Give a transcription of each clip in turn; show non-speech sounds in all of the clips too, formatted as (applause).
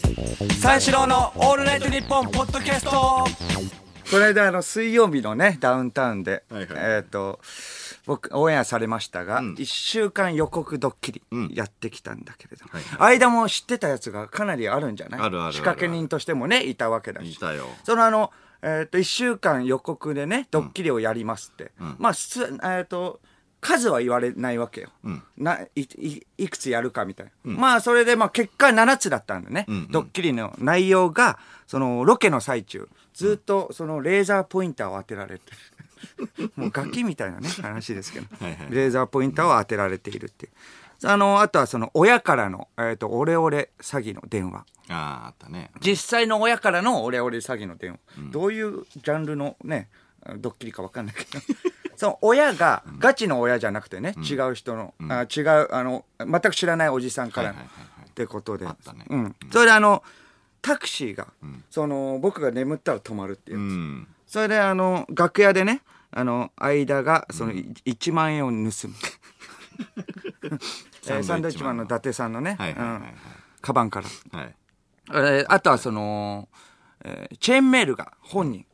三四郎のオールナイトニッポンポッドキャスト。この間あの水曜日のねダウンタウンで、はいはい。えっ、と僕オンエアされましたが、一1週間予告ドッキリやってきたんだけれども、間も知ってたやつがかなりあるんじゃない？あるあるある仕掛け人としてもねいたわけだし。いたよ。そのあの、えっと1週間予告でねドッキリをやりますって、まあすえっ、と数は言われないわけよ、ないいいくつやるかみたいな、まあそれでまあ結果7つだったんだね、ドッキリの内容がそのロケの最中ずっとそのレーザーポインターを当てられて (laughs) もうガキみたいなね話ですけどはいはい。レーザーポインターを当てられているっていう。あのあとはその親からの、えー、とオレオレ詐欺の電話。あああったね。実際の親からのオレオレ詐欺の電話、どういうジャンルのねドッキリか分かんないけど。(laughs) その親がガチの親じゃなくてね、違う人の、あ違うあの全く知らないおじさんからってことで、うん、それであのタクシーが、その僕が眠ったら止まるっていうそれであの楽屋でねあの間がそのい1万円を盗む、(laughs) えーサンドイッチマンの伊達さんのね、はいはカバンから。はい。えーあとはその、えーチェーンメールが本人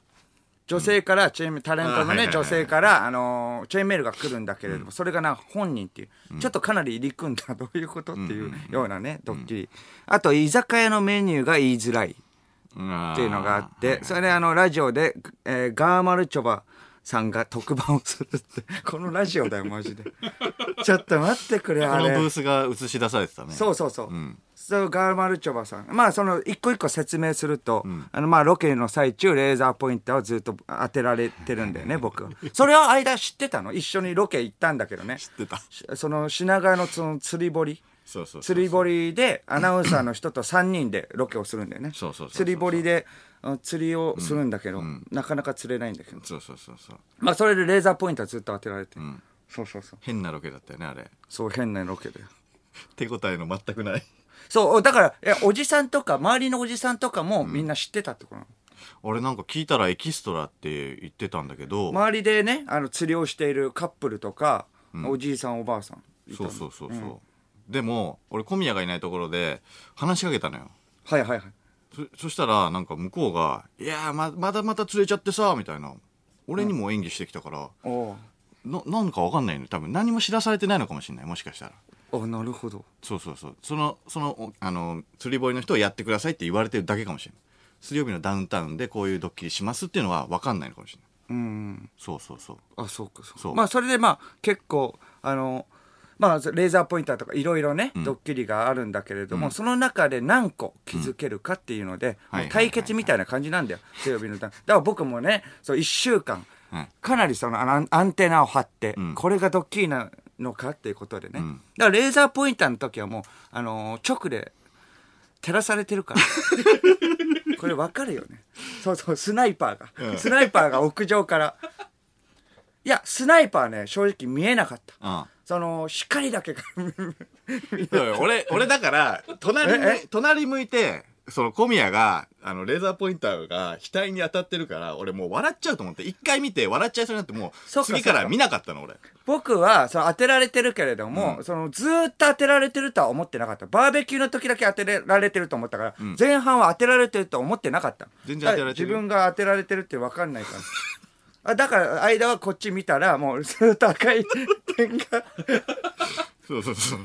女性からチェーンタレントのね女性から、あのーチェーンメールが来るんだけれども、それがな本人っていう、ちょっとかなり入り組んだどういうことっていうようなね、ドッキリ。あと居酒屋のメニューが言いづらいっっていうのがあって、それであのラジオで、えーガーマルチョバさんが特番をするって (laughs) このラジオだよマジで。ちょっと待ってくれあれ。このブースが映し出されてたね。そうそうそう。んそうガーマルチョバさん。まあ、その、一個一個説明すると、あの、まあ、ロケの最中、レーザーポインターをずっと当てられてるんだよね、僕は。それは間知ってたの？一緒にロケ行ったんだけどね。知ってたしその、品川のその釣り堀。そうそう釣り堀で、アナウンサーの人と3人でロケをするんだよね。釣り堀で、あ釣りをするんだけど、なかなか釣れないんだけど。そうそうそうそうまあ、それでレーザーポインターずっと当てられて。そうそうそう。変なロケだったよねあれそう、変なロケで。手応えの全くないそう、だから、えおじさんとか、周りのおじさんとかもみんな知ってたってことなの？俺なんか聞いたらエキストラって言ってたんだけど、周りでね、あの、釣りをしているカップルとか、おじいさんおばあさん。そうそうそうそう、でも俺小宮がいないところで話しかけたのよ。はいはいはい。そそしたらなんか向こうが「いやーままだまた釣れちゃってさ」みたいな。俺にも演技してきたから、おななんかわかんないの多分何も知らされてないのかもしれないもしかしたらあ、なるほど。そうそうそう。そのそのおあの釣り堀の人をやってくださいって言われてるだけかもしれない水曜日のダウンタウンでこういうドッキリしますっていうのは分かんないのかもしれないうん。そうそうそう。あ、そうかそうか。そう。まあ、それでまあ、結構、あの、まあ、レーザーポインターとかいろいろね、ドッキリがあるんだけれども、その中で何個気づけるかっていうので、うんもう対決みたいな感じなんだよ、水曜日のダウン。(laughs) だから僕もね、そう、一週間、はい。かなりそのアンアンテナを張って、ん。これがドッキリなのかっていうことでね。んだからレーザーポインターの時はもう、あのー直で照らされてるから。(laughs) これわかるよね。そうそう、スナイパーが。スナイパーが屋上から。いや、スナイパーね、正直見えなかった。うんその、光だけが (laughs) 俺、俺だから、隣隣向いて、その小宮が、あの、レーザーポインターが額に当たってるから、俺もう笑っちゃうと思って、一回見て笑っちゃいそうになって、もう、次から見なかったの、俺。僕は、その当てられてるけれども、そのずーっと当てられてるとは思ってなかった。バーベキューの時だけ当てられてると思ったから、前半は当てられてると思ってなかった。全然当てられてる自分が当てられてるって分かんないから。(laughs) あだから、間はこっち見たら、もうずーっと赤い点が、そうそうそう。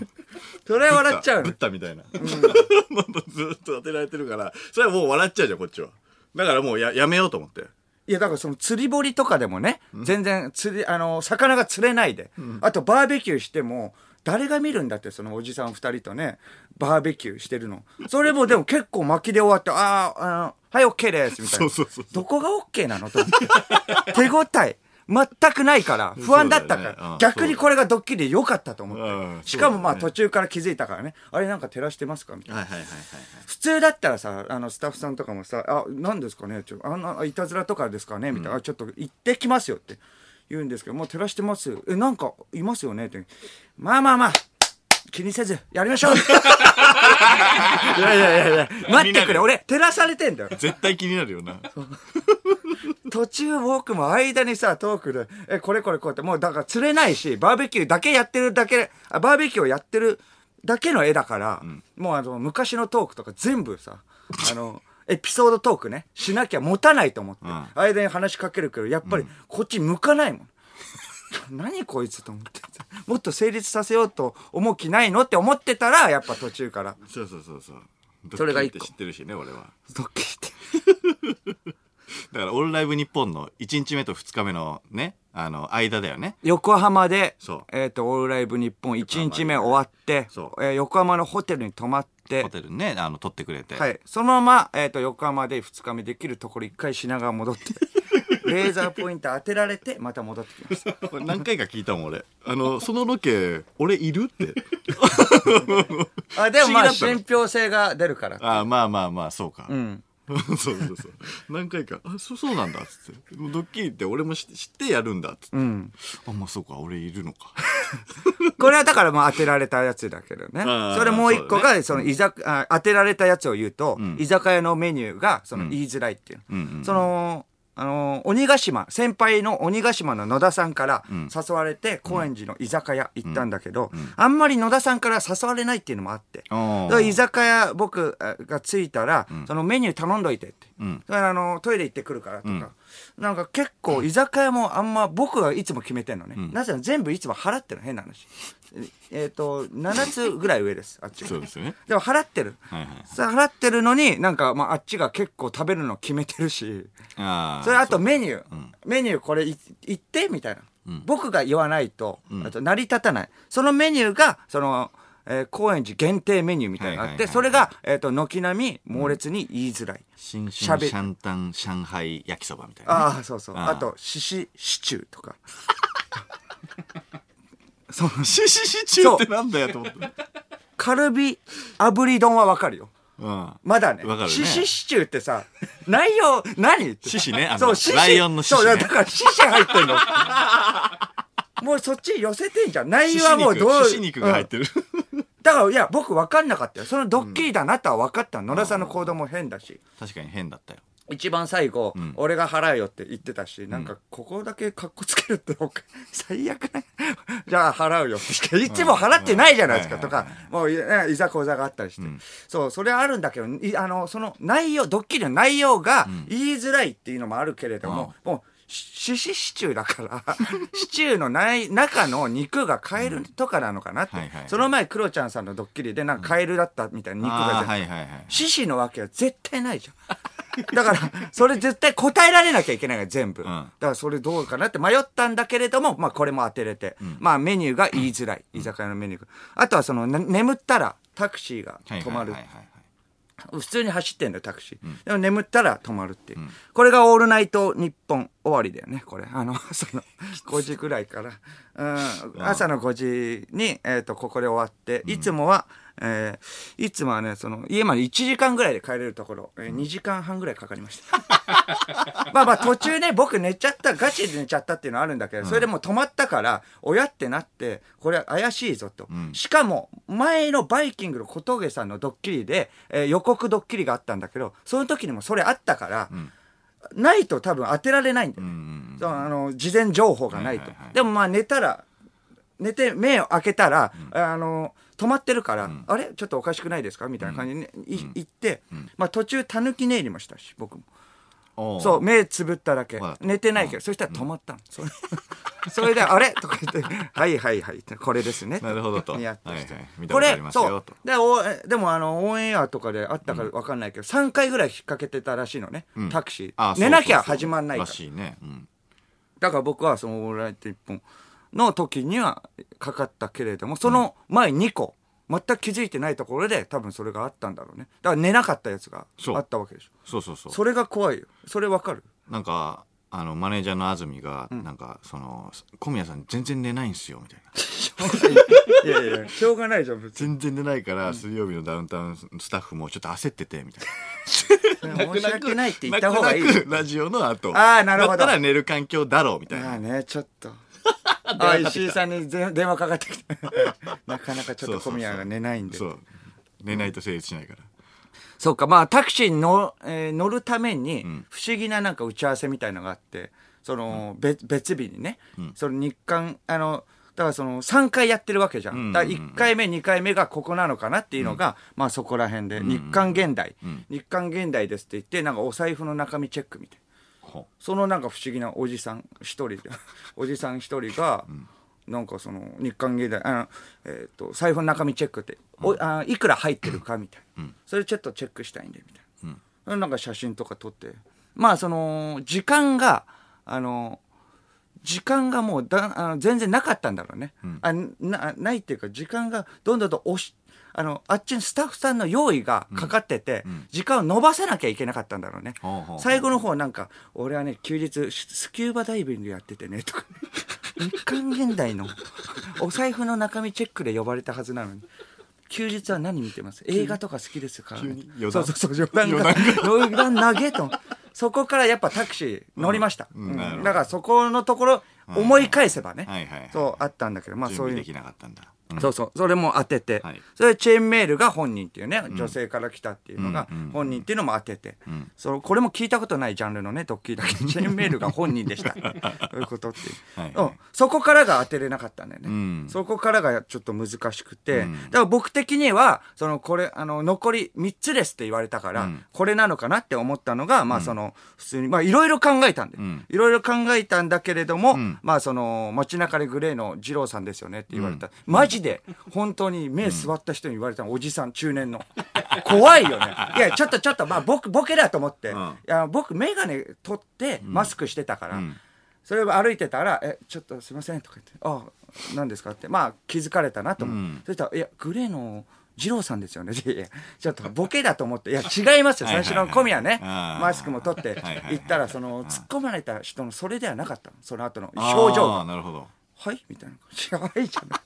それは笑っちゃうのブッ。ダみたいな。(laughs) もうずっと当てられてるから、それはもう笑っちゃうじゃん、こっちは。だからもうややめようと思って。いや、だからその釣り堀とかでもね、全然釣り、あの、魚が釣れないで、あとバーベキューしても、誰が見るんだって、そのおじさん二人とね、バーベキューしてるの。それもでも結構巻きで終わって、ああ、はい、OK です、みたいな。そうそうそうどこが OK なのと思って。手応え。全くないから、不安だったから、逆にこれがドッキリで良かったと思って。うん。しかもまあ途中から気づいたからね、あれなんか照らしてますかみたいな。普通だったらさ、あの、スタッフさんとかもさ、あ、何ですかね？ちょ、あの、いたずらとかですかね？みたいな、あちょっと行ってきますよって。言うんですけど、もう照らしてます。よ。え、なんか、いますよね？って。まあまあまあ、気にせず、やりましょう。(laughs) いやいやいやいや、(laughs) 待ってくれ、俺、照らされてんだよ。絶対気になるよな。途中僕も間にさ、トークで、え、これこれこうやって、もうだから釣れないし、バーベキューだけやってるだけ、あバーベキューをやってるだけの絵だから、もうあの、昔のトークとか全部さ、あの、エピソードトークね、しなきゃ持たないと思って、うん間に話しかけるけど、やっぱりこっち向かないもん。(laughs) 何こいつと思って。もっと成立させようと思う気ないのって思ってたら、やっぱ途中から。そうそうそうそうそれが一個知ってるしね俺はドッキリって。(laughs) だから「オールライブニッポン」の1日目と2日目のねあの間だよね。横浜でそう、えっ、と、オールライブ日本1日目終わってそ、えー横浜のホテルに泊まってホ、テルにねあの撮ってくれて、はい。そのまま、えっ、と、横浜で2日目できるところ1回品川戻って、(laughs) レーザーポインター当てられて、また戻ってきました。これ何回か聞いたもん俺。あのそのロケ俺いるって。(laughs) あ、でもまあ、不思議だったの。信憑性が出るから。あまあまあまあそうか、うん。(laughs) そうそうそう。何回か「あそそうなんだ」っつって「ドッキリって俺も知知ってやるんだ」っつって、うん。あまあそうか俺いるのか。(laughs) これはだからまあ当てられたやつだけどね。あ。ーそれもう一個そうだが、その居酒、あ当てられたやつを言うと、ん。居酒屋のメニューが、その言いづらいっていう。うんうん。その、あの、鬼ヶ島、先輩の鬼ヶ島の野田さんからん。誘われて、高円寺の居酒屋行ったんだけど、あんまり野田さんから誘われないっていうのもあって。あー。だから居酒屋僕あが着いたら、そのメニュー頼んどいてって。うん。だからあの、トイレ行ってくるからとか。んなんか結構居酒屋もあんま僕がいつも決めてんのね。んなぜなら全部いつも払ってるの変な話。えっ、と、7つぐらい上です、あっちがそうですよねでも払ってる。はいはいさ払ってるのに、なんか、まあ、あっちが結構食べるの決めてるし。あそれあとメニュー。んメニューこれい言ってみたいな、ん僕が言わないと、んあと成り立たない。そのメニューが、その、えー高円寺限定メニューみたいなのがあって、それが、えっ、と、軒並み猛烈に言いづらい。新春シャンタン上海焼きそばみたいなね、ああ、そうそう。あと、ししシチューとか。シシシチューってなんだよと思ってカルビ炙り丼はわかるよ。うんまだね。わかるねシシシチューってさ、内容、何って獅子ねあの。ライオンの獅子ねそう、だからシシ入ってんの。もうそっち寄せてんじゃん。内容はもうどう。(laughs) 獅子肉が入ってる、うんだから、いや、僕分かんなかったよ。そのドッキリだなとは分かったの。野田さんの行動も変だし。確かに変だったよ一番最後、ん俺が払うよって言ってたし、なんか、ここだけカッコつけるって (laughs) 最悪ね。じゃあ払うよっていつも払ってないじゃないですか、うんとか、もうい、ざこざがあったりして。んそう、それはあるんだけど、いあの、その内容、ドッキリの内容が言いづらいっていうのもあるけれども、もう、シシシチューだから、(laughs) シチューのない中の肉がカエルとかなのかなって。はいはいはいその前、クロちゃんさんのドッキリで、なんかカエルだったみたいな肉があ出てあはいはいはい獅子のわけは絶対ないじゃん。だから、それ絶対答えられなきゃいけないから、全部。んだから、それどうかなって迷ったんだけれども、まあ、これも当てれて。まあ、メニューが言いづらい。居酒屋のメニューが。あとは、その、ね眠ったらタクシーが止まるはい。はいはいはい普通に走ってんだよ、タクシー。でも眠ったら止まるっていう。これがオールナイト日本終わりだよね、これ。あの、(laughs) その、(laughs) 5時ぐらいから。うん、朝の5時に、えっ、と、ここで終わって、いつもは、えーいつもはね、その、家まで1時間ぐらいで帰れるところ、えー2時間半ぐらいかかりました。(laughs) まあまあ途中ね、僕寝ちゃった、ガチで寝ちゃったっていうのはあるんだけど、それでもう止まったから、親ってなって、これ怪しいぞと。んしかも、前のバイキングの小峠さんのドッキリで、えー予告ドッキリがあったんだけど、その時にもそれあったから、ないと多分当てられないんだよね。うんうんそうあの、事前情報がないと。でもまあ寝たら、寝て目を開けたら、あの、止まってるから、あれ？ちょっとおかしくないですか？みたいな感じで、い行って、まあ途中、たぬき寝入りもしたし、僕も。そう、目つぶっただけ。はい。寝てないけど、そしたら止まったの。それ (laughs) それで、あれ？とか言って、(laughs) はいはいはい、これですね。なるほどと。やってして。はいはい。これ、そう。で、おでも、あの、オンエアとかであったかわかんないけど、3回ぐらい引っ掛けてたらしいのね。うん。タクシー。寝なきゃ始まんないから。ら。しいね。うん。だから僕はそのオールライト一本の時にはかかったけれども、その前2個、全く気づいてないところで多分それがあったんだろうね。だから寝なかったやつがそうあったわけでしょ。そうそうそうそれが怖いよ。それわかる？なんかあのマネージャーの安住が、なんかその小宮さん全然寝ないんすよみたいな (laughs) いやいや、しょうがないじゃん、別に。全然寝ないから、水曜日のダウンタウンスタッフもちょっと焦っててみたいな (laughs) 申し訳ないって言った方がいい。泣く泣くラジオの後あーなるほどだったら寝る環境だろうみたいなまあね、ちょっと。(laughs) あ、石井さんにぜ電話かかってきて。(laughs) なかなかちょっと小宮が寝ないんで。そう寝ないと成立しないから、そうか、まあタクシーに乗,、えー乗るためにん。不思議ななんか打ち合わせみたいのがあって、その、別別日にね、その日韓、あの、だからその3回やってるわけじゃん。んだから1回目、2回目がここなのかなっていうのが、まあそこら辺で、日刊現代、日刊現代ですって言って、なんかお財布の中身チェックみたいな。ほそのなんか不思議なおじさん一人で、(laughs) おじさん一人が、なんかその日刊現代、あの、えっ、と、財布の中身チェックって、おあいくら入ってるかみたいな、それちょっとチェックしたいんで、みたいな。なんか写真とか撮って。まあその、時間が、あの、時間がもうだあの全然なかったんだろうね、あなないっていうか時間がどんどんと押しあのあっちにスタッフさんの用意がかかってて、時間を伸ばさなきゃいけなかったんだろうね、最後の方なんか俺はね休日スキューバダイビングやっててねとか。日刊現代のお財布の中身チェックで呼ばれたはずなのに。休日は何見てます？映画とか好きですから、ね。そうそうそう余談が。余談投げと。そこからやっぱタクシー乗りました、うん。なるほど。だからそこのところ思い返せばね、はいはいはい。そうあったんだけどまあそういう。準備できなかったんだ。うん。そうそう。それも当てて、はい。それでチェーンメールが本人っていうね、女性から来たっていうのがうんうん本人っていうのも当てて、そのこれも聞いたことないジャンルのねドッキリだけど (laughs) チェーンメールが本人でした。そういうことっていう、はい。うん、そこからが当てれなかったんだよね、ん。そこからがちょっと難しくて、ん。だから僕的にはそのこれあの残り3つですって言われたから、うん。これなのかなって思ったのが、まあその普通にまあいろいろ考えたんでん。いろいろ考えたんだけれども、ん。まあその街中でグレーの二郎さんですよねって言われた、マジで本当に目座った人に言われたの、おじさん中年の。怖いよね。いやちょっとちょっとまあ僕ボケだと思って、うん。いや僕眼鏡取ってマスクしてたから、ん。それを歩いてたら「えちょっとすいません」とか言って「あ何ですか?」って。まあ気づかれたなと思う、うん。そしたら「いやグレーの二郎さんですよね (laughs)」ちょっとボケだと思って「いや違いますよ。最初の小宮ね。マスクも取って。行ったらその突っ込まれた人のそれではなかったの。その後の表情が。なるほど。「はい?」みたいな「はい」じゃない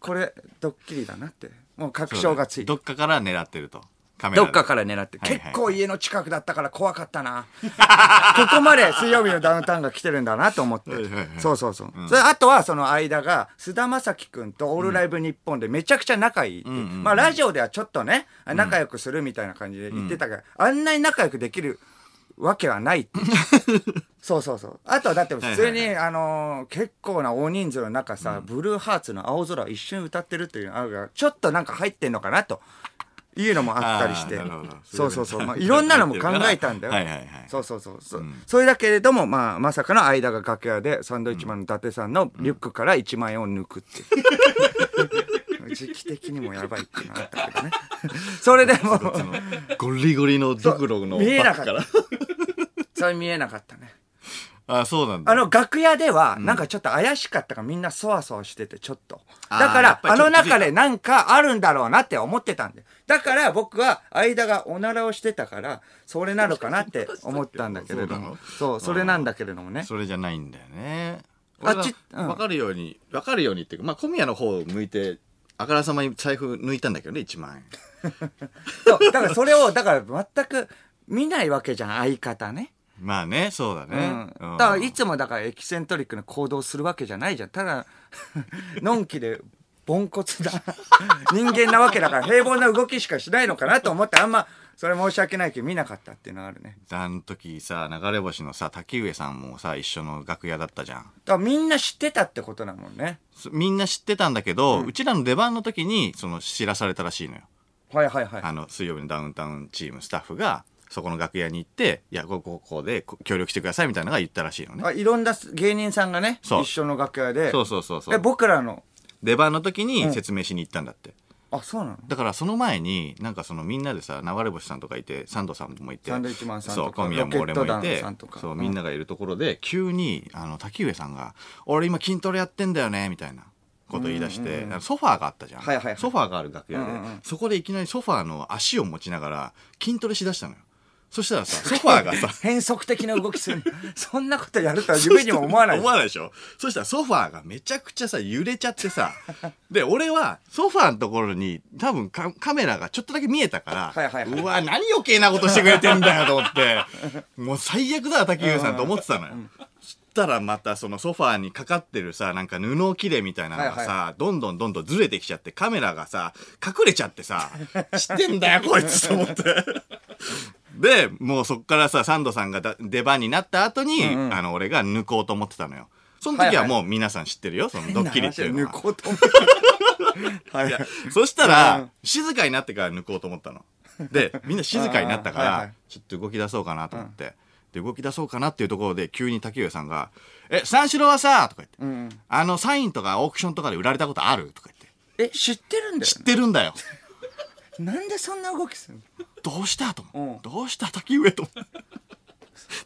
これドッキリだなってもう確証がついてどっかから狙ってると。カメラでどっかから狙って、はいはい結構家の近くだったから怖かったな。(laughs) ここまで水曜日のダウンタウンが来てるんだなと思って。そうそうそう。それあとはその間が、菅田将暉くんとオールライブ日本でめちゃくちゃ仲いいう。んうんまあラジオではちょっとね、仲良くするみたいな感じで言ってたから、あんなに仲良くできるわけはない (laughs) そうそうそう。あとはだって普通に、あのー結構な大人数の中さ、ブルーハーツの青空を一瞬歌ってるっていうのがあるから、ちょっとなんか入ってんのかなと。いうのもあったりして。そうそうそう。まあ、いろんなのも考えたんだよ。はいはいはいそうそうそう。そそれだけれども、まあ、まさかの間が楽屋で、サンドイッチマンの伊達さんのリュックから1万円を抜くっていう。(laughs) 時期的にもやばいっていうのがあったけどね。(laughs) それでも、ゴリゴリのドクロのバ見えなかったッグから。それ見えなかったね。あ、そうなんだ。あの、楽屋では、なんかちょっと怪しかったからみんなそわそわしてて、ちょっと。だから、あの中でなんかあるんだろうなって思ってたんで。だから僕は、間がおならをしてたから、それなのかなって (laughs) 思ったんだけれども。そう、それなんだけれどもね。それじゃないんだよね。あっちうんわかるように、わかるようにっていうか、まあ、小宮の方を向いて、あからさまに財布抜いたんだけどね、1万円。(laughs) そう、だからそれを、だから全く見ないわけじゃん、相方ね。まあね、そうだうね。ん。うんだからいつもだからエキセントリックな行動するわけじゃないじゃん。ただ、(laughs) のんきで、ポンコツだ (laughs) 人間なわけだから平凡な動きしかしないのかなと思ってあんまそれ申し訳ないけど見なかったっていうのがあるねあの時さ、流れ星のさ、滝上さんもさ、一緒の楽屋だったじゃん。だからみんな知ってたってことだもんねそみんな知ってたんだけど、うちらの出番の時に、その、知らされたらしいのよ。はいはいはいあの、水曜日のダウンタウンチームスタッフが、そこの楽屋に行って、いや、ここ、ここでこ協力してくださいみたいなのが言ったらしいのね。あいろんな芸人さんがねそう。一緒の楽屋で。そうそうそうそう。え僕らの？出番の時に説明しに行ったんだって。あそうなの？だからその前に、なんかそのみんなでさ、流れ星さんとかいて、サンドさんもいて、サンドイッチマンさんとかそう、小宮も俺もいロケット団てさんと、か。そう、うん。みんながいるところで、急に、あの、滝上さんが、俺今筋トレやってんだよね、みたいなこと言い出して、ソファーがあったじゃん。はいはいはい。ソファーがある楽屋で、うんうんうん。そこでいきなりソファーの足を持ちながら、筋トレしだしたのよ。そしたらさ、ソファーがさ、(laughs) 変則的な動きするそんなことやるとは夢にも思わない思わないでしょそしたらソファーがめちゃくちゃさ、揺れちゃってさ。(laughs) で、俺はソファーのところに多分カカメラがちょっとだけ見えたから、はいはいはいうわ、何余計なことしてくれてんだよと思って、(laughs) もう最悪だわ、滝上さんと思ってたのよ。そしたらまたそのソファーにかかってるさ、なんか布切れみたいなのがさ、はいどんどんどんどんずれてきちゃって、カメラがさ、隠れちゃってさ、知ってんだよ、こいつと思って。で、もうそっからさ、サンドさんがだ出番になった後に、あの、俺が抜こうと思ってたのよ。その時はもう皆さん知ってるよ、そのドッキリっていうの抜は。こうと思って。は (laughs) いそしたら、静かになってから抜こうと思ったの。で、みんな静かになったから、ちょっと動き出そうかなと思って。で、動き出そうかなっていうところで、急に竹上さんが、え、三四郎はさ、とか言って、うん。あの、サインとかオークションとかで売られたことある？とか言って、え、知ってるんだよ知ってるんだよ。ね。なんでそんな動きするの？どうしたと思う？どうした竹上と思って。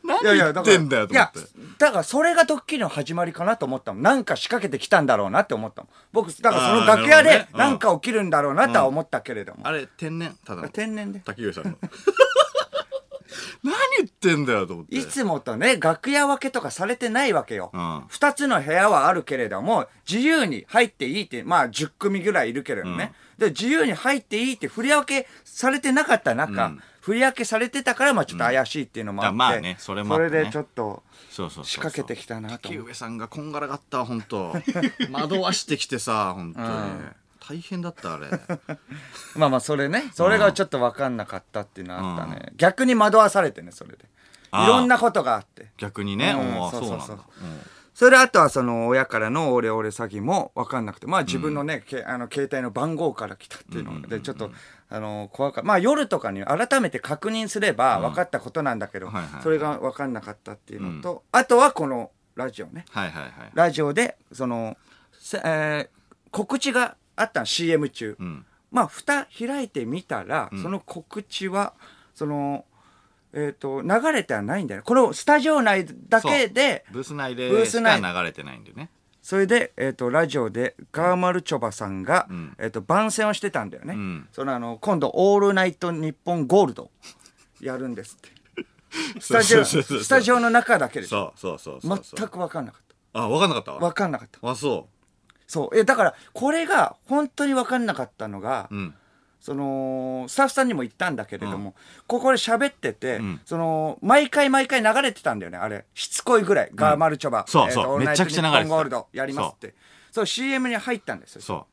(laughs) 何。言ってんだよといや思って。、だからそれがドッキリの始まりかなと思ったもん。なんか仕掛けてきたんだろうなって思ったもん。僕、だからその楽屋でなんか起きるんだろうなとは思ったけれども。あれ、天然？ただの。天然で。竹上さんの。(laughs) 何言ってんだよと思って。いつもとね、楽屋分けとかされてないわけよ。うん。二、つの部屋はあるけれども、自由に入っていいって、まあ10組ぐらいいるけれどね。で、自由に入っていいって振り分けされてなかった中、うん。振り分けされてたから、まあちょっと怪しいっていうのもあって。まあねそれもそれでちょっと、仕掛けてきたなと竹上さんがこんがらがったわ本当惑わしてきてさ本当に、大変だったあれ。(laughs) まあまあそれね、それがちょっと分かんなかったっていうのはあったね。逆に惑わされてね、それで。いろんなことがあって。逆にね、うん。そうそうそう。そうなんだ、それであとはその親からのオレオレ詐欺も分かんなくて、まあ自分のね、けあの携帯の番号から来たっていうので、ちょっと、あの、怖かった。まあ夜とかに改めて確認すれば分かったことなんだけど、はいはいそれが分かんなかったっていうのと、あとはこのラジオね。はいはいはい。ラジオで、その、せえー告知があったの CM 中。うんまあ、蓋開いてみたら、んその告知は、その、えっ、と、流れてはないんだよね。このスタジオ内だけで、ブース内でブースしか内流れてないんでねそれで、えっ、と、ラジオで、ガーマルチョバさんが、んえっ、と、番宣をしてたんだよね。んそのあの、今度、オールナイトニッポンゴールド、やるんですって。(laughs) スタジオ、スタジオの中だけで。そうそうそうそうそう全く分かんなかっあ分かんなかった分かんなかった。あそそう。え、だから、これが、本当に分かんなかったのが、ううん。そのスタッフさんにも言ったんだけれども、ここで喋ってて、ん。その毎回毎回流れてたんだよねあれ。しつこいぐらい、ガーマルチョバ。そうそう。えーめちゃくちゃ流れてた。ゴールドやりますって。そう。CM に入ったんですよ。そ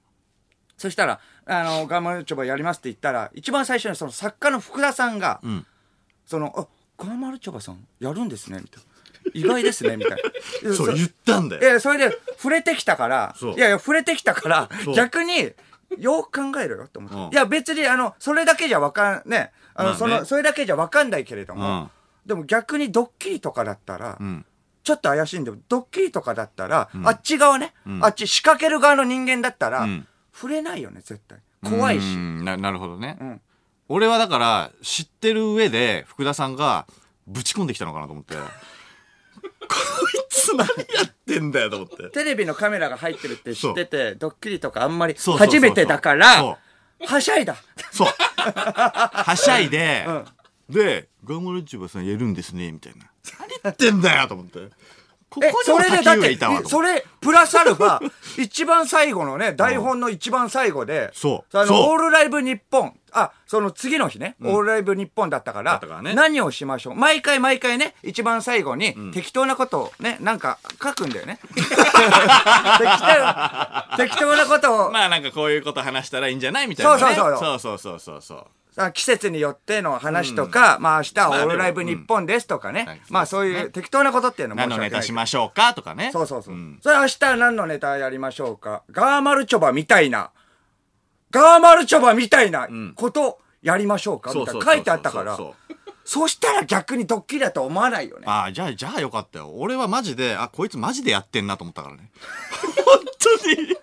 そしたらあのガーマルチョバやりますって言ったら一番最初にその作家の福田さんが、ううん。そのあガーマルチョバさんやるんですねみたいな意外ですねみたいな。(laughs) そう言ったんだよ。えそれで触れてきたからいやいや触れてきたから逆によく考えろよって思って、うん。いや別にあのそれだけじゃわかんねあの、まあね。そのそれだけじゃわかんないけれども、うん。でも逆にドッキリとかだったら、うん。ちょっと怪しいんでもドッキリとかだったら、あっち側ね、ん。あっち仕掛ける側の人間だったら、うん。触れないよね絶対。怖いし、うん。ななるほどね、ん。俺はだから知ってる上で福田さんがぶち込んできたのかなと思って。こいつ何やってんだよと思って。テレビのカメラが入ってるって知っててドッキリとかあんまり初めてだからはしゃいだ。そう。はしゃいで、で「ガムルチュバさんやるんですね」みたいな。何言ってんだよと思って。ここえ、にもそれでだってそれ、プラスアルファ、一番最後のね、台本の一番最後で、あの、そうそう。オールライブ日本、あ、その次の日ね、オールライブ日本だったから、何をしましょう。毎回毎回ね、一番最後に適当なことをね、なんか書くんだよね。(laughs) 適当、適当なことを。まあなんかこういうこと話したらいいんじゃないみたいな、そうそうそう。そうそうそうそう。季節によっての話とか、まあ明日はオールライブ日本ですとかね、まあそういう適当なことっていうのも何のネタしましょうかとかね。そうそうそう。それ明日何のネタやりましょうか。ガーマルチョバみたいな。ガーマルチョバみたいなことやりましょうか？みたいな書いてあったから。そしたら逆にドッキリだと思わないよね。ああじゃあじゃあよかったよ。俺はマジであこいつマジでやってんなと思ったからね。(laughs) 本当に？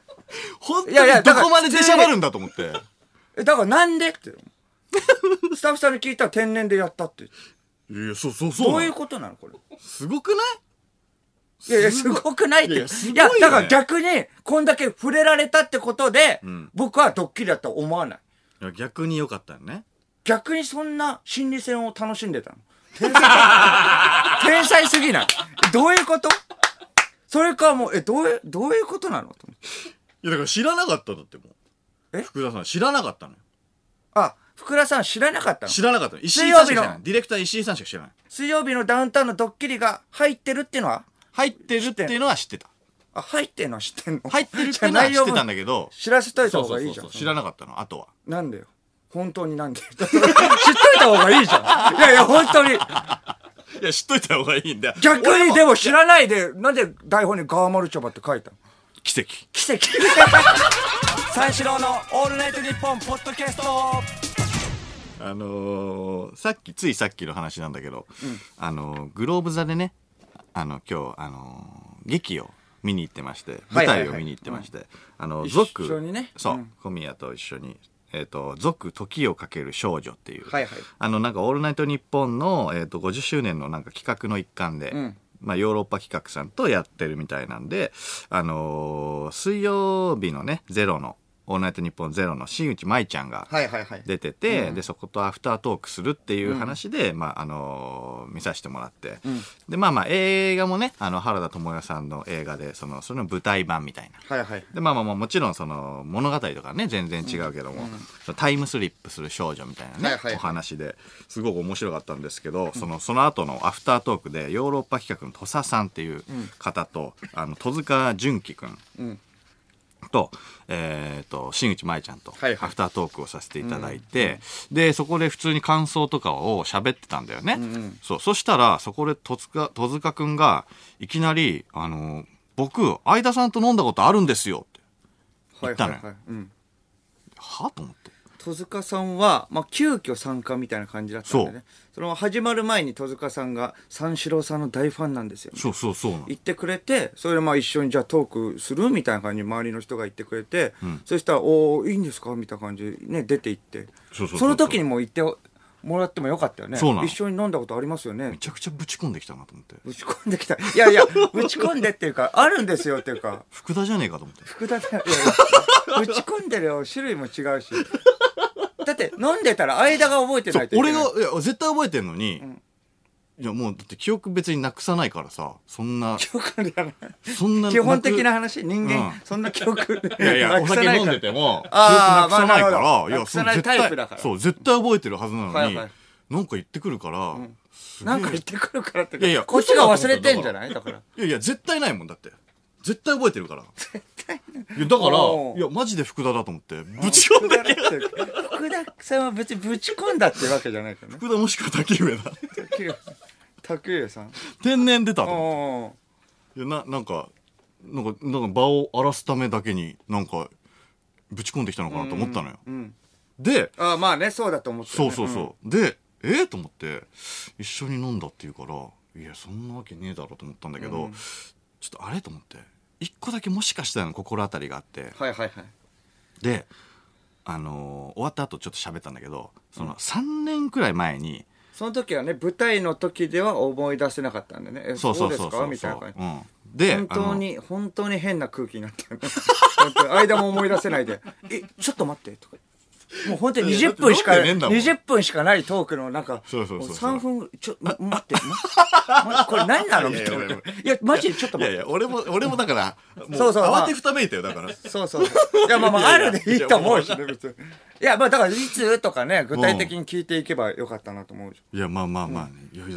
本当いやいやにどだからこまで出しゃばるんだと思って。えだからなんで？って。スタッフさんに聞いたら天然でやったって。いやそうそうそうどういうことなのこれ？すごくない？いやいや、すごくないって。いやいやすごいよねだから逆に、こんだけ触れられたってことで、ん。僕はドッキリだと思わない。いや逆によかったよね。逆にそんな心理戦を楽しんでたの。天才か天才すぎない。えどういうこと？それかもう、え、どういう、どういうことなの？といやだから知らなかったんだってもう。え？福田さん知らなかったのよ。あ、福田さん知らなかったの？知らなかったの。石井さんしか知らない。ディレクター石井さんしか知らない。水曜日のダウンタウンのドッキリが入ってるっていうのは？入ってるっていうのは知ってたあ、入ってるのは知ってんの？入ってるっていうのは知ってたんだけど知らせといた方がいいじゃん。知らなかったのあとはなんでよ？本当になんで？知っといた方がいいじゃん。いやいや、本当に。いや、知っといた方がいいんだよ。逆にでも知らないで、なんで台本にガーマルチョバって書いたの？奇跡。奇跡。三四郎のオールナイトニッポンポッドキャストあのーさっき、ついさっきの話なんだけど、あのーグローブ座でね、あの、今日、あのー劇を見に行ってまして、舞台を見に行ってまして、あの、一族、緒にね。そう、うん小宮と一緒に、えっ、と、族時をかける少女っていう、はいはい。あの、なんか、オールナイトニッポンの、えっ、と、50周年のなんか企画の一環で、うん。まあ、ヨーロッパ企画さんとやってるみたいなんで、あのー水曜日のね、ゼロの、オールナイトニッポンゼロの新内舞ちゃんが、はいはいはい。出てて、でそことアフタートークするっていう話で、まああのー見させてもらって、でまあまあ映画もねあの原田知世さんの映画でそのその舞台版みたいな。はいはい。でまあまあまあもちろんその物語とかね全然違うけども、そのタイムスリップする少女みたいなね、はいはいはいお話ですごく面白かったんですけど、そのその後のアフタートークでヨーロッパ企画の土佐さんっていう方と、あの戸塚純喜くんうん。と、えっ、と、新内舞ちゃんと、はいはいアフタートークをさせていただいて、で、そこで普通に感想とかを喋ってたんだよね。んそう。そしたら、そこで戸塚、戸塚くんが、いきなり、あの、僕、相田さんと飲んだことあるんですよって。はい行ったのよはいはい。うん。はと思って。戸塚さんは、まあ、急遽参加みたいな感じだったんでね。その始まる前に戸塚さんが三四郎さんの大ファンなんですよ。そうそうそう。言ってくれて、それでまあ一緒にじゃあトークするみたいな感じに周りの人が言ってくれて、そしたら、おーいいんですか？みたいな感じでね、出て行って。その時にもう言ってもらってもよかったよね。そうなの一緒に飲んだことありますよねめ。ちゃくちゃぶち込んできたなと思って。ぶち込んできた。いやいや、(laughs) ぶち込んでっていうか、あるんですよっていうか、福田じゃねえかと思って。福田だいやいや、ぶち込んでるよ、種類も違うし。だって、飲んでたら間が覚えてそないうといけない。俺が、いや、絶対覚えてんのに、いや、もう、だって記憶別になくさないからさ、そんな、記憶じゃないそんな。基本的な話、人間、うんそんな記憶いやいや、なお酒飲んでても、記憶あーなくさないから、まあなるほどいや、なくさないそのタイプだからそう、絶対覚えてるはずなのに、はいはいなんか言ってくるから、すげえなんか言ってくるからって。いやいやこっちが忘れてんじゃない？だから。いやいや、絶対ないもんだって。絶対覚えてるから。絶対いや、だからいや、マジで福田だと思って、ぶち込んでき福田福田さんは別にぶち込んだってわけじゃないからね。福田もしくは竹上だ。拓也さん。天然出たといや、な、なんか、なんか、なんか場を荒らすためだけに、なんか、ぶち込んできたのかなと思ったのよ。うん。で、ああ、まあね、そうだと思って、そうそうそう。で、えー、と思って、一緒に飲んだって言うから、いや、そんなわけねえだろうと思ったんだけど、ちょっとあれ？と思って、一個だけもしかしたらの心当たりがあって、はいはいはい。で、あのー終わった後ちょっと喋ったんだけど、その3年くらい前に、その時はね、舞台の時では思い出せなかったんでね。えそうそうですかそうそうみたいな感じ。うん。で、本当に、本当に変な空気になったよね。本当に間も思い出せないで、え、ちょっと待って、とか。もう本当に20分しか、いやだって飲んでねえんだもん20分しかないトークの中、そうそうそうそうも3分、ちょ、ま (laughs) 待って、(laughs) これ何なのみたいな。いやマジでちょっと待って。やいや、俺も、俺もだから、(laughs) そうそうまあ慌てふためいたよ、だから。そうそう。いや、まあまあ、あるでいいと思うしね、別に。いや、まあだから、いつとかね、具体的に聞いていけばよかったなと思うじいや、まあまあまあね。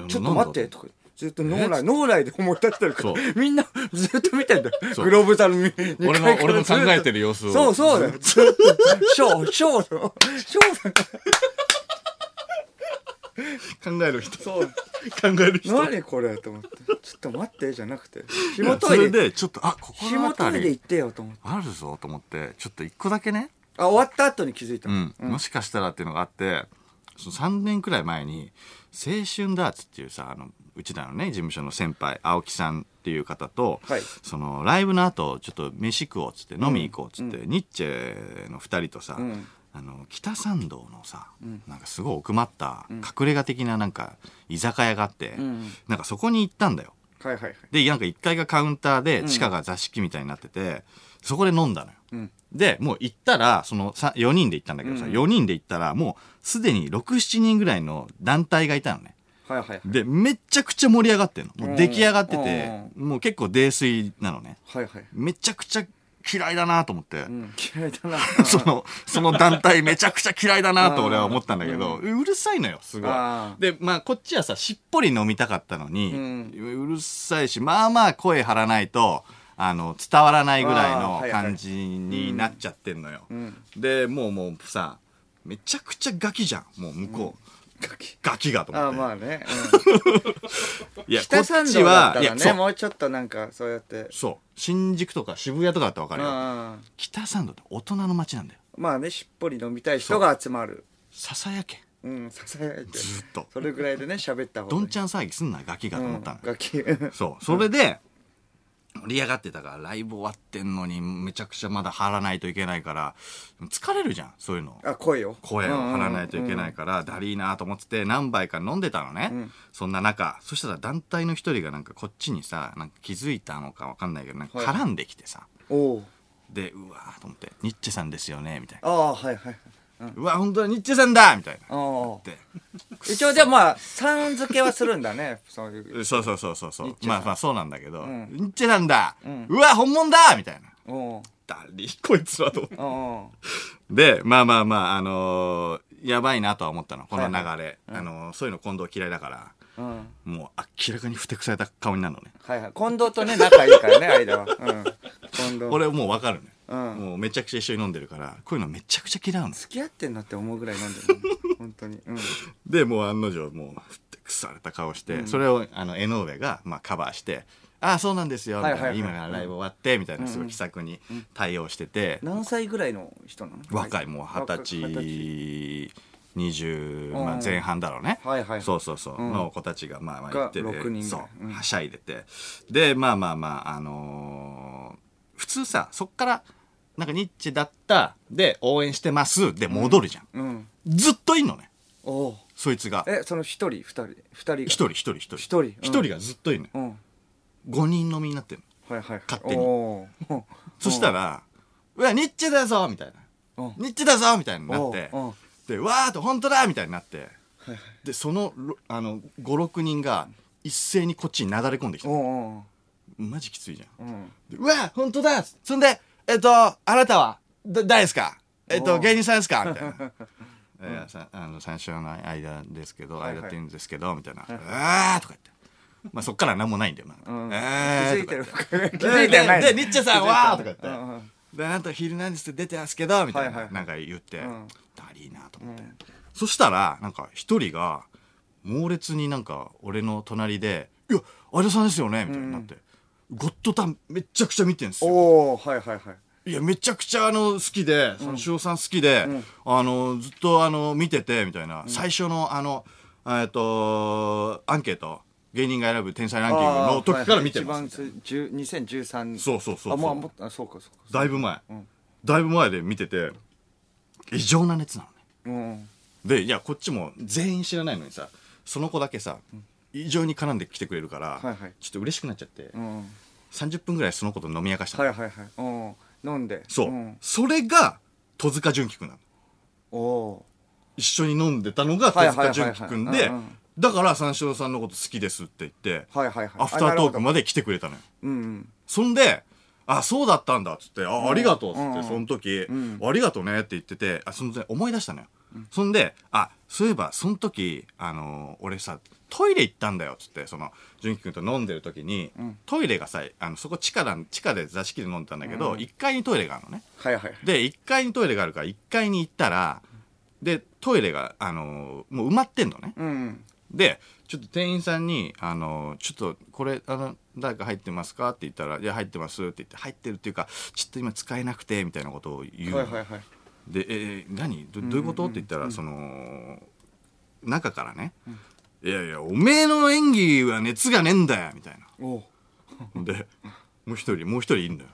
ちょっと待って、とか。ずっと脳内、脳内で思い出してるから。みんなずっと見てんだよ。グローブ座の2俺の階から俺のずっと考えてる様子をそうそうだよ。ずっと、ショー、ショーの、ショーだから。考える人。そう。考える人。何これと思って。ちょっと待って、じゃなくて。紐解いで、れで、ちょっと、あ、ここ紐解いで言ってよと思って。あるぞと思って、ちょっと一個だけね、あ、終わった後に気づいた。うん、もしかしたらっていうのがあって、その3年くらい前に、青春ダーツっていうさ、あの、うちらのね、事務所の先輩、青木さんっていう方と、はい。その、ライブの後、ちょっと飯食おうっつって、飲み行こうっつって、ニッチェの2人とさ、ん。あの、北参道のさ、なんかすごい奥まった、隠れ家的ななんか、居酒屋があって、ん。なんかそこに行ったんだよ。はいはいはい。で、なんか1階がカウンターで、地下が座敷みたいになってて、そこで飲んだのよ。うん。で、もう行ったら、そのさ4人で行ったんだけどさ、4人で行ったら、もうすでに6、7人ぐらいの団体がいたのね。はいはいはい。で、めっちゃくちゃ盛り上がってんの。もう出来上がってうて、もう結構泥酔なのね。はいはい。めちゃくちゃ嫌いだなと思って。うん、嫌いだな。(laughs) その、その団体めちゃくちゃ嫌いだなと俺は思ったんだけど、うるさいのよ、すごいで、まあこっちはさ、しっぽり飲みたかったのに、うんうるさいし、まあまあ声張らないと、あの、伝わらないぐらいのはいはい感じになっちゃってんのよ。んで、もうもうさ、めちゃくちゃガキじゃん、もう向こう。ガキガキがと思ああって。まあね、(laughs) いや、こ北っ参道だちはいや、そう。ねもうちょっとなんかそうやってそう。新宿とか渋谷とかだってわかるよ。ああ北参道って大人の街なんだよ。まあねしっぽり飲みたい人が集まるささやけ。うんささやいてずっと。それぐらいでね喋った方がどんちゃん騒ぎすんな、ガキがと思ったの。うん、ガキそう。それで、盛り上がってたから、ライブ終わってんのに、めちゃくちゃまだ張らないといけないから、疲れるじゃん、そういうの。あ声を声を張らないといけないから、だりーなと思ってて、何杯か飲んでたのね。ん。そんな中、そしたら団体の一人がなんかこっちにさ、なんか気づいたのかわかんないけど、なんかはい。絡んできてさ、おおで、うわーと思って、ニッチェさんですよね、みたいな。ああはいはいうわ、本当だ、ニッチェさんだみたいな。ああで、一応じゃあまあさん付けはするんだね (laughs) そういう。そうそうそうそうそう。ニッ。チェさんまあまあそうなんだけど、ん。ニッチェなん。だ、んうわ、本物だみたいな。おおだりーこいつはと。思って。で、まあまあまあ、あのーやばいなとは思ったの、この流れ。はい。はいあのーそういうの近藤嫌いだから、うん。もう明らかにふてくされた顔になるのね。はいはい。近藤とね仲いいからね間は。うん。近藤。俺もうわかるね。うん。もうめちゃくちゃ一緒に飲んでるから、こういうのめちゃくちゃ嫌うの。付き合ってんなって思うぐらい飲んでるね本当に。うん。で、もう案の定、もうふてくされた顔して、それを、あの、江上が、まあ、カバーして、ああ、そうなんですよ、みたいな、はいはいはい。今からライブ終わって、みたいな、すごい気さくに対応してて、何歳ぐらいの人なの？若い、もう二十若二十歳、20、まあ、うん前半だろうね。はいはい。そうそうそう、うん。の子たちが、まあまあが言ってて、六人ぐそうはしゃいでて。で、まあまあまあ、あのー普通さ、そっから、なんかニッチだった、で、応援してます、で、戻るじゃん。うん。ずっといんのね、おおそいつが。えその一人二人二人が？一人一人一人。一人うん。一人がずっといるのよ。うん。5人飲みになってるの。はいはい。勝手に。(laughs) そしたら、うわ、ニッチェだぞみたいな。うん。ニッチェだぞみたいになってで、わーっと、本当だみたいになって、はいはい。で、その、ろあの、5、6人が一斉にこっちになだれ込んできたお。うおマジきついじゃん。うわ、本当だそんで、えっと、あなたは、だ誰ですか？えっと、芸人さんですか？みたいな。(laughs) えーさあの三四郎の間ですけど、はいはい。間って言うんですけど、みたいな。あーとか言って。まあそっから何もないんだよ、まあうん。えー気づいてる。(laughs) 気づいてない。で、でニッチェさん、わーとか言って。で、あなた、ヒルナンデスで出てますけど、みたいな、なんか言って、うん。だりーなと思って。そしたら、なんか、一人が、猛烈になんか、俺の隣で、いや、相田さんですよねみたいになって、ゴッドタンめっちゃくちゃ見てんすよ。おおはいはいはい。いや、めちゃくちゃあの、好きで、その、塩さん好きで、あの、ずっとあの、見てて、みたいな、最初のあの、えっと、アンケート、芸人が選ぶ天才ランキングの時から見てます。あーはい一番す10 2013そうそうそうそう。あまあもっとあそうかそうかだいぶ前、ん。だいぶ前で見てて、異常な熱なのね。うん。で、いや、こっちも全員知らないのにさ、その子だけさ、異常に絡んできてくれるから、はいはい。ちょっと嬉しくなっちゃって、うん。30分ぐらいその子と飲み明かしたの、はいはいはい。うん。飲んで。そう、ん。それが戸塚純喜くんなの。おお一緒に飲んでたのが戸塚純喜くんでだから三四郎さんのこと好きですって言って、はいはいはい。アフタートークまで来てくれたのよ。うんうん。そんで、あ、そうだったんだっつって、あ、ありがとうっつって、うんその時、ん。ありがとうねって言ってて、あ、その時思い出したのよ。そんで、あ、そういえば、その時、あのー俺さ、トイレ行ったんだよっつって、その、純喜くんと飲んでる時に、トイレがさ、あの、そこ地下だ、地下で座敷で飲んでたんだけど、1階にトイレがあるのね。はいはいで、1階にトイレがあるから、1階に行ったら、で、トイレが、あのーもう埋まってんのね。うんで、ちょっと店員さんに、あの、ちょっと、これ、あの、誰か入ってますか？って言ったら、いや、入ってますって言って、入ってるっていうか、ちょっと今使えなくて、みたいなことを言うの。はいはいはい。で、えー何？どどういうこと？って言ったら、その、中からね、いやいや、おめえの演技は熱がねえんだよ、みたいおな。で、もう一人、もう一人いんだよ。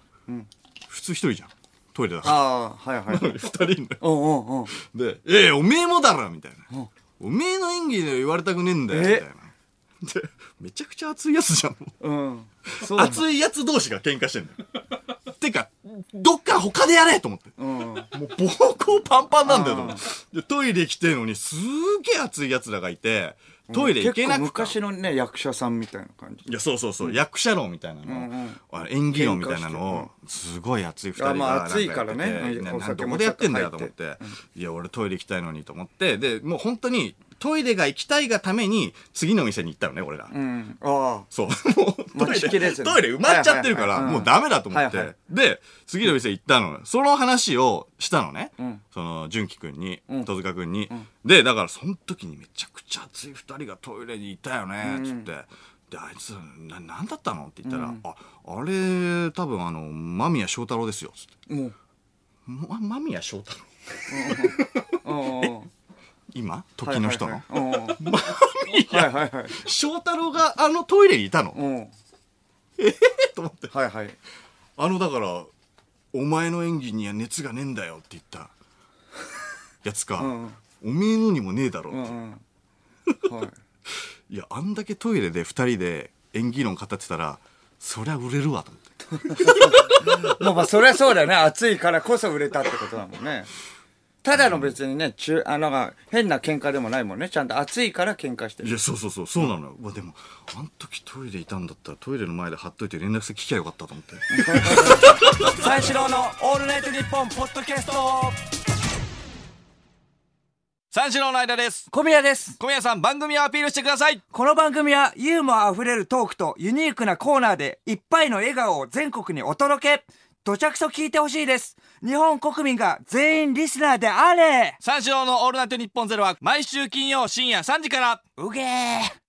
普通一人じゃん。トイレだかああはいはいら。(laughs) 二人いんだよ。おうおうおうで、ええおめえもだろみたいな。おめえの演技で言われたくねえんだよ、みたえいな。で、めちゃくちゃ熱いやつじゃん。うんそうなんだ熱いやつ同士が喧嘩してんだよ。(laughs) てか、どっか他でやれと思って。うん。もう膀胱パンパンなんだよと思って。で、トイレ来てんのにすげえ熱い奴らがいて、トイレ行けなくて。昔のね役者さんみたいな感じ。いや、そうそうそう、役者論みたいなの、うんうんあ演技論みたいなの。を、すごい熱い二人があまあ熱いからね。どこでやってんだよと思って、いや、俺トイレ行きたいのにと思って、で、もう本当にトイレが行きたいがために、次の店に行ったのね、俺ら。うん。あそう。もう、トイレトイレ埋まっちゃってるから、もうダメだと思って。はいはいで、次の店行ったの。その話をしたのね。んその、純喜くんに、ん戸塚くんに。で、だからその時にめちゃくちゃ熱い二人がトイレにいたよね、つって。で、あいつ、な、なんだったの？って言ったら、あ、あれ、多分あの、間宮祥太郎ですよ、つって。間宮祥太郎うん。(laughs) 今？時の人の、はいはいはい。うん (laughs) はいはいはい。祥太郎があのトイレにいたの、うん。(laughs) と思って。はいはい。あの、だから、お前の演技には熱がねえんだよって言ったやつか、んおめえのにもねえだろって、うんうん。はい。いや、あんだけトイレで二人で演技論語ってたら、そりゃ売れるわと思って。(laughs) もうまあそりゃそうだよね。暑いからこそ売れたってことだもんね。ただの別にね、中、あの、変な喧嘩でもないもんね。ちゃんと暑いから喧嘩してる。いや、そうそうそう、そうなのよ。でも、あん時トイレいたんだったら、トイレの前で貼っといて連絡先聞きゃよかったと思って。(laughs) 三四郎のオールナイトニッポンポッドキャスト三四郎の間です小宮です。小宮さん番組をアピールしてくださいこの番組はユーモア溢れるトークとユニークなコーナーでいっぱいの笑顔を全国にお届け。どちゃくそ聞いてほしいです。日本国民が全員リスナーであれ。三四郎のオールナイトニッポンゼロは毎週金曜深夜3時から。うげー